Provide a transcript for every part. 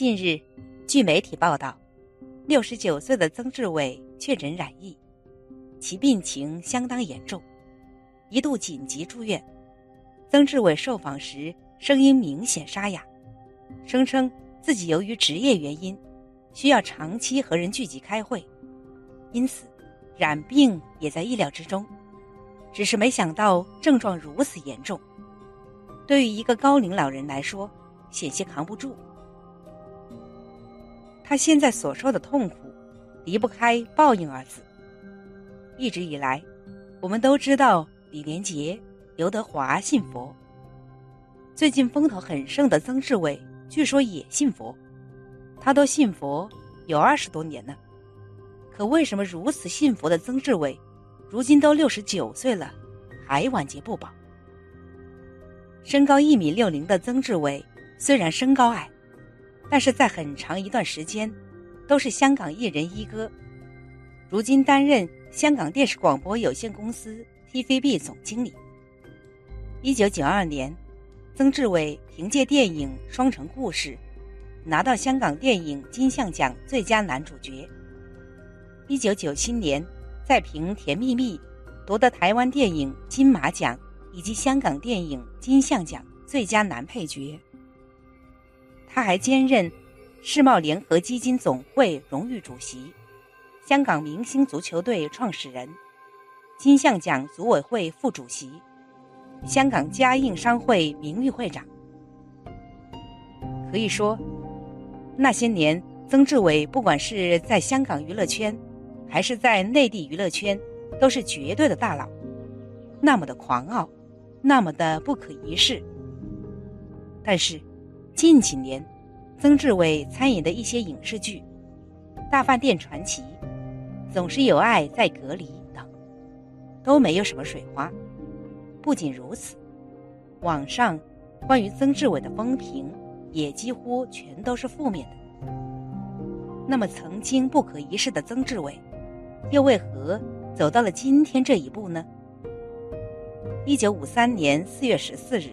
近日，据媒体报道，六十九岁的曾志伟确诊染疫，其病情相当严重，一度紧急住院。曾志伟受访时声音明显沙哑，声称自己由于职业原因，需要长期和人聚集开会，因此染病也在意料之中，只是没想到症状如此严重，对于一个高龄老人来说，险些扛不住。他现在所受的痛苦，离不开“报应”二字。一直以来，我们都知道李连杰、刘德华信佛。最近风头很盛的曾志伟，据说也信佛。他都信佛有二十多年了，可为什么如此信佛的曾志伟，如今都六十九岁了，还晚节不保？身高一米六零的曾志伟，虽然身高矮。但是在很长一段时间，都是香港艺人一哥。如今担任香港电视广播有限公司 TVB 总经理。一九九二年，曾志伟凭借电影《双城故事》，拿到香港电影金像奖最佳男主角。一九九七年，再凭《甜蜜蜜》，夺得台湾电影金马奖以及香港电影金像奖最佳男配角。他还兼任世贸联合基金总会荣誉主席、香港明星足球队创始人、金像奖组委会副主席、香港嘉应商会名誉会长。可以说，那些年，曾志伟不管是在香港娱乐圈，还是在内地娱乐圈，都是绝对的大佬，那么的狂傲，那么的不可一世。但是。近几年，曾志伟参演的一些影视剧，《大饭店传奇》、《总是有爱在隔离》等，都没有什么水花。不仅如此，网上关于曾志伟的风评也几乎全都是负面的。那么，曾经不可一世的曾志伟，又为何走到了今天这一步呢？一九五三年四月十四日。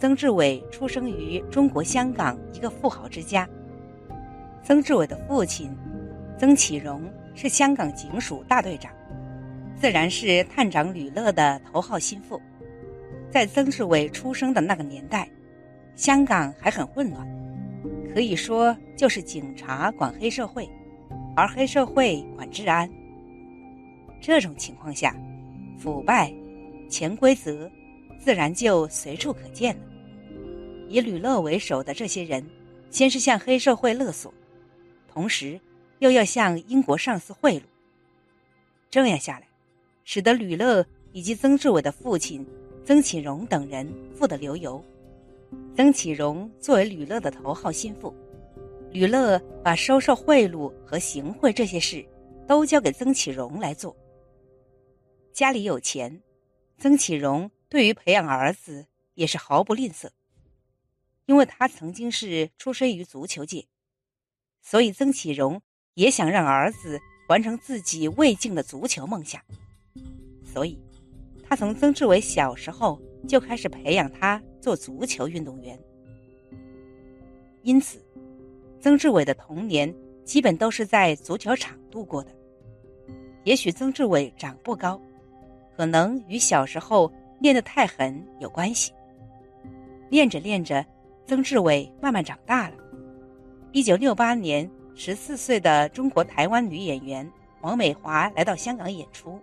曾志伟出生于中国香港一个富豪之家。曾志伟的父亲曾启荣是香港警署大队长，自然是探长吕乐的头号心腹。在曾志伟出生的那个年代，香港还很混乱，可以说就是警察管黑社会，而黑社会管治安。这种情况下，腐败、潜规则。自然就随处可见了。以吕乐为首的这些人，先是向黑社会勒索，同时又要向英国上司贿赂。这样下来，使得吕乐以及曾志伟的父亲曾启荣等人富得流油。曾启荣作为吕乐的头号心腹，吕乐把收受贿赂和行贿这些事都交给曾启荣来做。家里有钱，曾启荣。对于培养儿子也是毫不吝啬，因为他曾经是出身于足球界，所以曾启荣也想让儿子完成自己未尽的足球梦想，所以，他从曾志伟小时候就开始培养他做足球运动员。因此，曾志伟的童年基本都是在足球场度过的。也许曾志伟长不高，可能与小时候。练得太狠有关系。练着练着，曾志伟慢慢长大了。一九六八年，十四岁的中国台湾女演员王美华来到香港演出，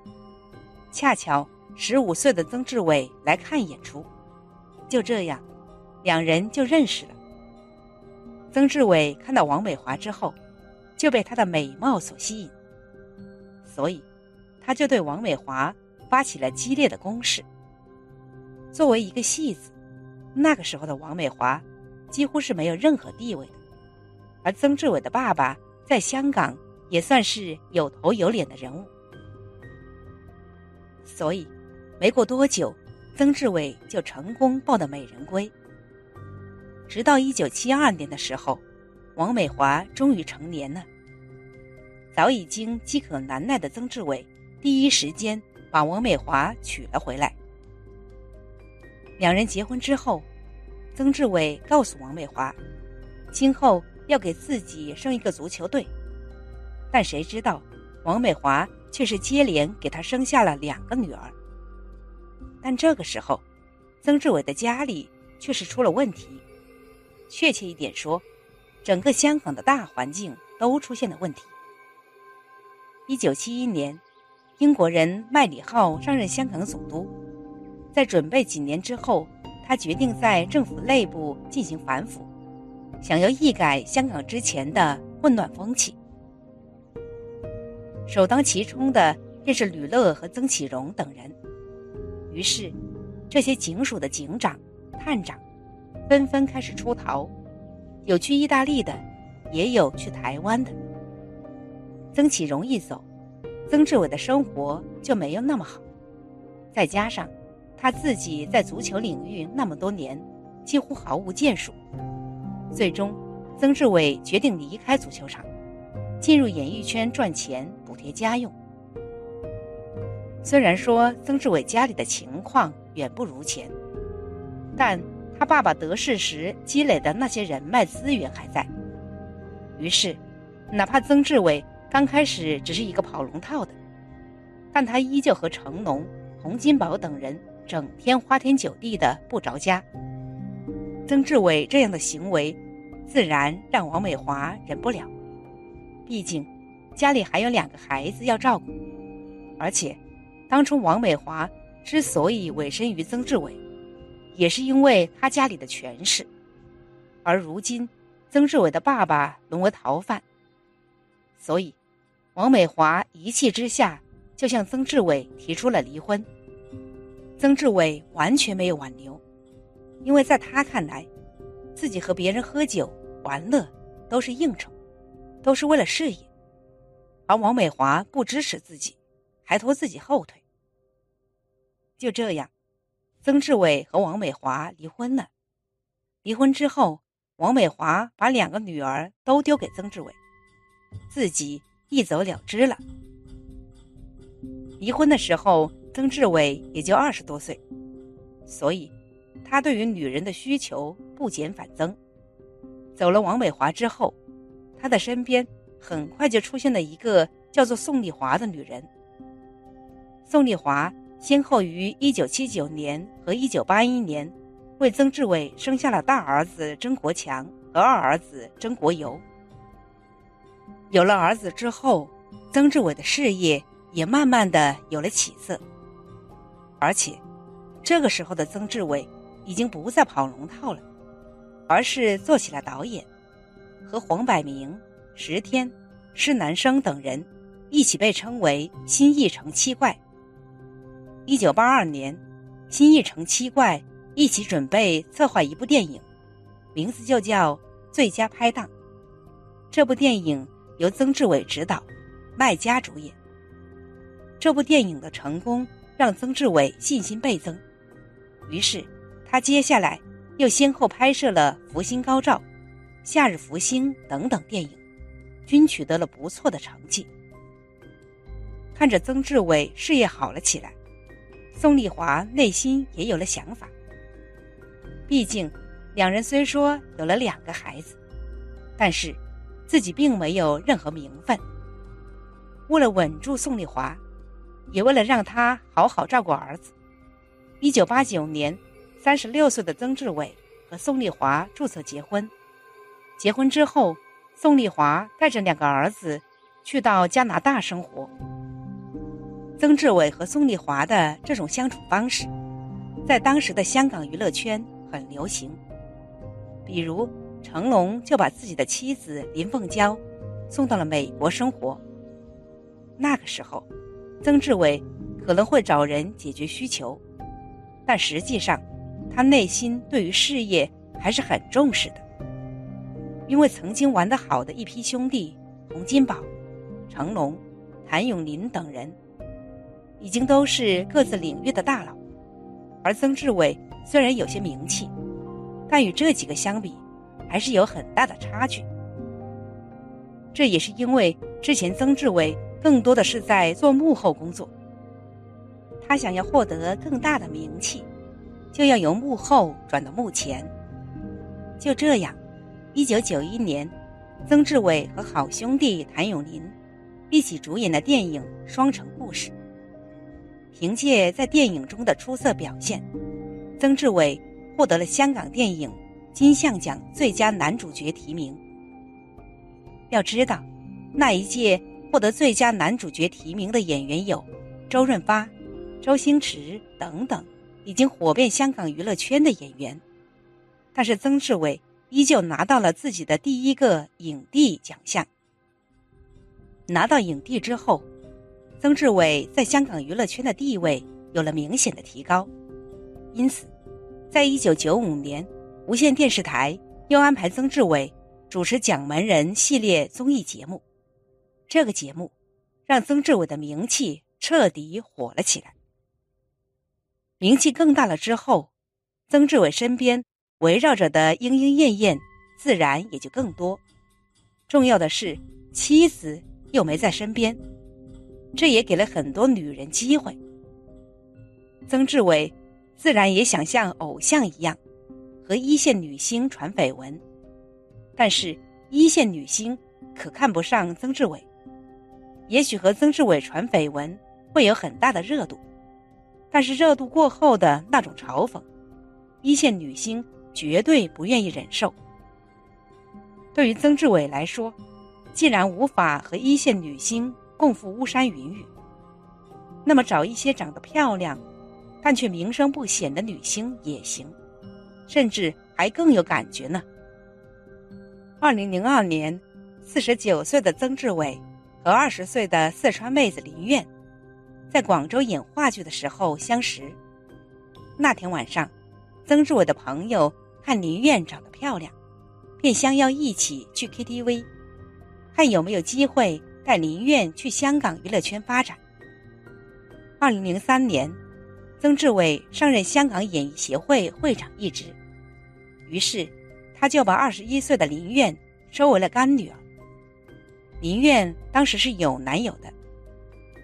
恰巧十五岁的曾志伟来看演出，就这样，两人就认识了。曾志伟看到王美华之后，就被她的美貌所吸引，所以他就对王美华发起了激烈的攻势。作为一个戏子，那个时候的王美华几乎是没有任何地位的，而曾志伟的爸爸在香港也算是有头有脸的人物，所以没过多久，曾志伟就成功抱得美人归。直到一九七二年的时候，王美华终于成年了，早已经饥渴难耐的曾志伟第一时间把王美华娶了回来。两人结婚之后，曾志伟告诉王美华，今后要给自己生一个足球队，但谁知道王美华却是接连给他生下了两个女儿。但这个时候，曾志伟的家里却是出了问题，确切一点说，整个香港的大环境都出现了问题。一九七一年，英国人麦理浩上任香港总督，在准备几年之后，他决定在政府内部进行反腐，想要一改香港之前的混乱风气。首当其冲的便是吕乐和曾启荣等人。于是，这些警署的警长、探长纷纷开始出逃，有去意大利的，也有去台湾的。曾启荣一走，曾志伟的生活就没有那么好。再加上他自己在足球领域那么多年，几乎毫无建树。最终，曾志伟决定离开足球场，进入演艺圈赚钱补贴家用。虽然说曾志伟家里的情况远不如前，但他爸爸得势时积累的那些人脉资源还在。于是，哪怕曾志伟。刚开始只是一个跑龙套的，但他依旧和成龙、洪金宝等人整天花天酒地的不着家。曾志伟这样的行为，自然让王美华忍不了。毕竟家里还有两个孩子要照顾，而且当初王美华之所以委身于曾志伟，也是因为他家里的权势。而如今，曾志伟的爸爸沦为逃犯，所以。王美华一气之下就向曾志伟提出了离婚。曾志伟完全没有挽留，因为在他看来，自己和别人喝酒玩乐都是应酬，都是为了事业，而王美华不支持自己，还拖自己后腿。就这样，曾志伟和王美华离婚了。离婚之后，王美华把两个女儿都丢给曾志伟，自己。一走了之了。离婚的时候，曾志伟也就二十多岁，所以他对于女人的需求不减反增。走了王美华之后，他的身边很快就出现了一个叫做宋丽华的女人。宋丽华先后于一九七九年和一九八一年为曾志伟生下了大儿子曾国强和二儿子曾国游。有了儿子之后，曾志伟的事业也慢慢的有了起色。而且，这个时候的曾志伟已经不再跑龙套了，而是做起了导演，和黄百鸣、石天、施南生等人一起被称为“新艺城七怪”。一九八二年，新艺城七怪一起准备策划一部电影，名字就叫《最佳拍档》。这部电影。由曾志伟执导，麦家主演。这部电影的成功让曾志伟信心倍增，于是他接下来又先后拍摄了《福星高照》《夏日福星》等等电影，均取得了不错的成绩。看着曾志伟事业好了起来，宋丽华内心也有了想法。毕竟，两人虽说有了两个孩子，但是。自己并没有任何名分。为了稳住宋丽华，也为了让他好好照顾儿子，一九八九年，三十六岁的曾志伟和宋丽华注册结婚。结婚之后，宋丽华带着两个儿子去到加拿大生活。曾志伟和宋丽华的这种相处方式，在当时的香港娱乐圈很流行，比如。成龙就把自己的妻子林凤娇送到了美国生活。那个时候，曾志伟可能会找人解决需求，但实际上，他内心对于事业还是很重视的。因为曾经玩得好的一批兄弟，洪金宝、成龙、谭咏麟等人，已经都是各自领域的大佬，而曾志伟虽然有些名气，但与这几个相比，还是有很大的差距，这也是因为之前曾志伟更多的是在做幕后工作。他想要获得更大的名气，就要由幕后转到幕前。就这样，一九九一年，曾志伟和好兄弟谭咏麟一起主演的电影《双城故事》。凭借在电影中的出色表现，曾志伟获得了香港电影金像奖最佳男主角提名。要知道，那一届获得最佳男主角提名的演员有周润发、周星驰等等，已经火遍香港娱乐圈的演员。但是曾志伟依旧拿到了自己的第一个影帝奖项。拿到影帝之后，曾志伟在香港娱乐圈的地位有了明显的提高。因此，在一九九五年，无线电视台又安排曾志伟主持《蒋门人》系列综艺节目。这个节目让曾志伟的名气彻底火了起来。名气更大了之后，曾志伟身边。围绕着的莺莺燕燕，自然也就更多。重要的是，妻子又没在身边，这也给了很多女人机会。曾志伟自然也想像偶像一样，和一线女星传绯闻。但是，一线女星可看不上曾志伟。也许和曾志伟传绯闻会有很大的热度，但是热度过后的那种嘲讽，一线女星。绝对不愿意忍受。对于曾志伟来说，既然无法和一线女星共赴巫山云雨，那么找一些长得漂亮，但却名声不显的女星也行，甚至还更有感觉呢。二零零二年，四十九岁的曾志伟和二十岁的四川妹子林苑，在广州演话剧的时候相识。那天晚上，曾志伟的朋友。看林苑长得漂亮，便相邀一起去 KTV，看有没有机会带林苑去香港娱乐圈发展。二零零三年，曾志伟上任香港演艺协会会长一职，于是他就把二十一岁的林苑收为了干女儿。林苑当时是有男友的，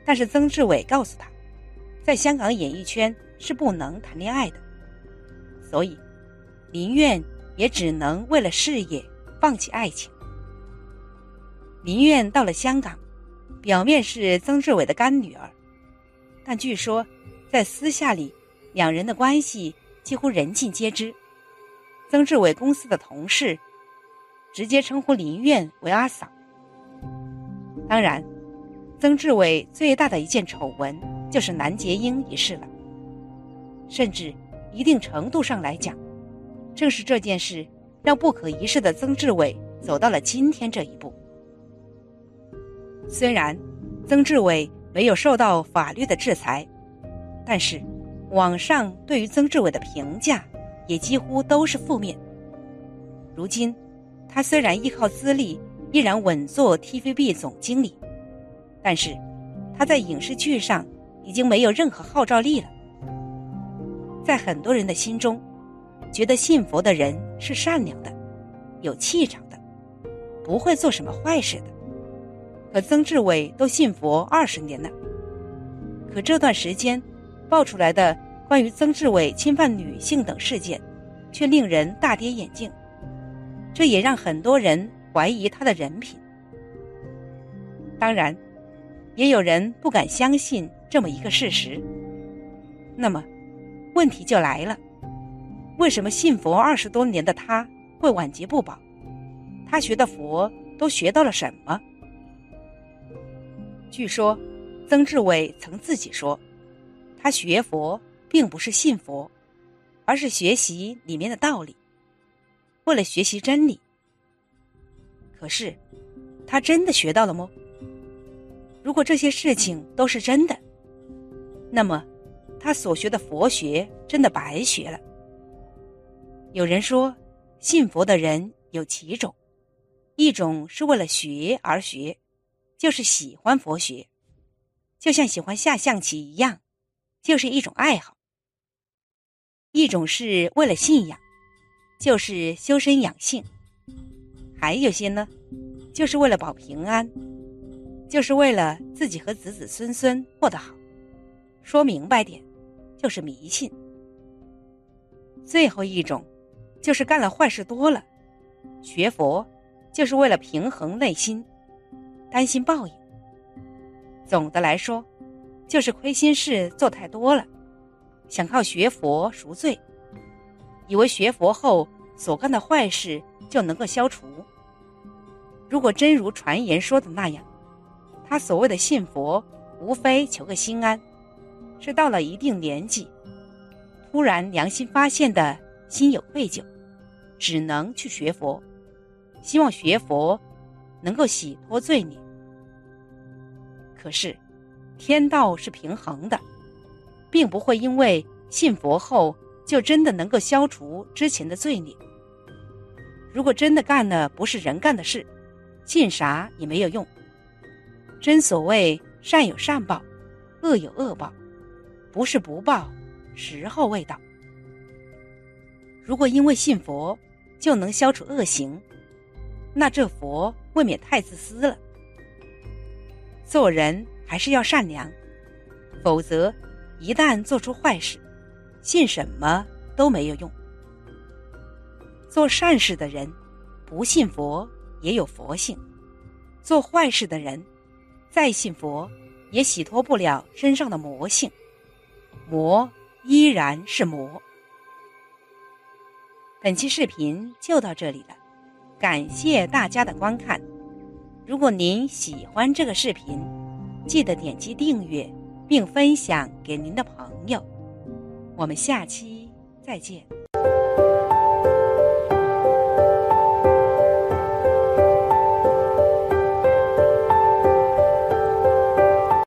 但是曾志伟告诉他，在香港演艺圈是不能谈恋爱的，所以。林苑也只能为了事业放弃爱情。林苑到了香港，表面是曾志伟的干女儿，但据说在私下里，两人的关系几乎人尽皆知。曾志伟公司的同事直接称呼林苑为阿嫂。当然，曾志伟最大的一件丑闻就是南洁英一事了，甚至一定程度上来讲。正是这件事，让不可一世的曾志伟走到了今天这一步。虽然曾志伟没有受到法律的制裁，但是网上对于曾志伟的评价也几乎都是负面。如今，他虽然依靠资历依然稳坐 TVB 总经理，但是他在影视剧上已经没有任何号召力了。在很多人的心中。觉得信佛的人是善良的，有气场的，不会做什么坏事的。可曾志伟都信佛二十年了，可这段时间爆出来的关于曾志伟侵犯女性等事件，却令人大跌眼镜。这也让很多人怀疑他的人品。当然，也有人不敢相信这么一个事实。那么，问题就来了。为什么信佛二十多年的他会晚节不保？他学的佛都学到了什么？据说，曾志伟曾自己说，他学佛并不是信佛，而是学习里面的道理，为了学习真理。可是，他真的学到了吗？如果这些事情都是真的，那么，他所学的佛学真的白学了。有人说，信佛的人有几种，一种是为了学而学，就是喜欢佛学，就像喜欢下象棋一样，就是一种爱好；一种是为了信仰，就是修身养性；还有些呢，就是为了保平安，就是为了自己和子子孙孙过得好。说明白点，就是迷信。最后一种。就是干了坏事多了，学佛就是为了平衡内心，担心报应。总的来说，就是亏心事做太多了，想靠学佛赎罪，以为学佛后所干的坏事就能够消除。如果真如传言说的那样，他所谓的信佛，无非求个心安，是到了一定年纪，突然良心发现的心有愧疚，只能去学佛，希望学佛能够洗脱罪孽。可是，天道是平衡的，并不会因为信佛后就真的能够消除之前的罪孽。如果真的干了不是人干的事，信啥也没有用。真所谓善有善报，恶有恶报，不是不报，时候未到。如果因为信佛就能消除恶行，那这佛未免太自私了。做人还是要善良，否则一旦做出坏事，信什么都没有用。做善事的人，不信佛也有佛性；做坏事的人，再信佛也洗脱不了身上的魔性，魔依然是魔。本期视频就到这里了，感谢大家的观看。如果您喜欢这个视频，记得点击订阅并分享给您的朋友。我们下期再见。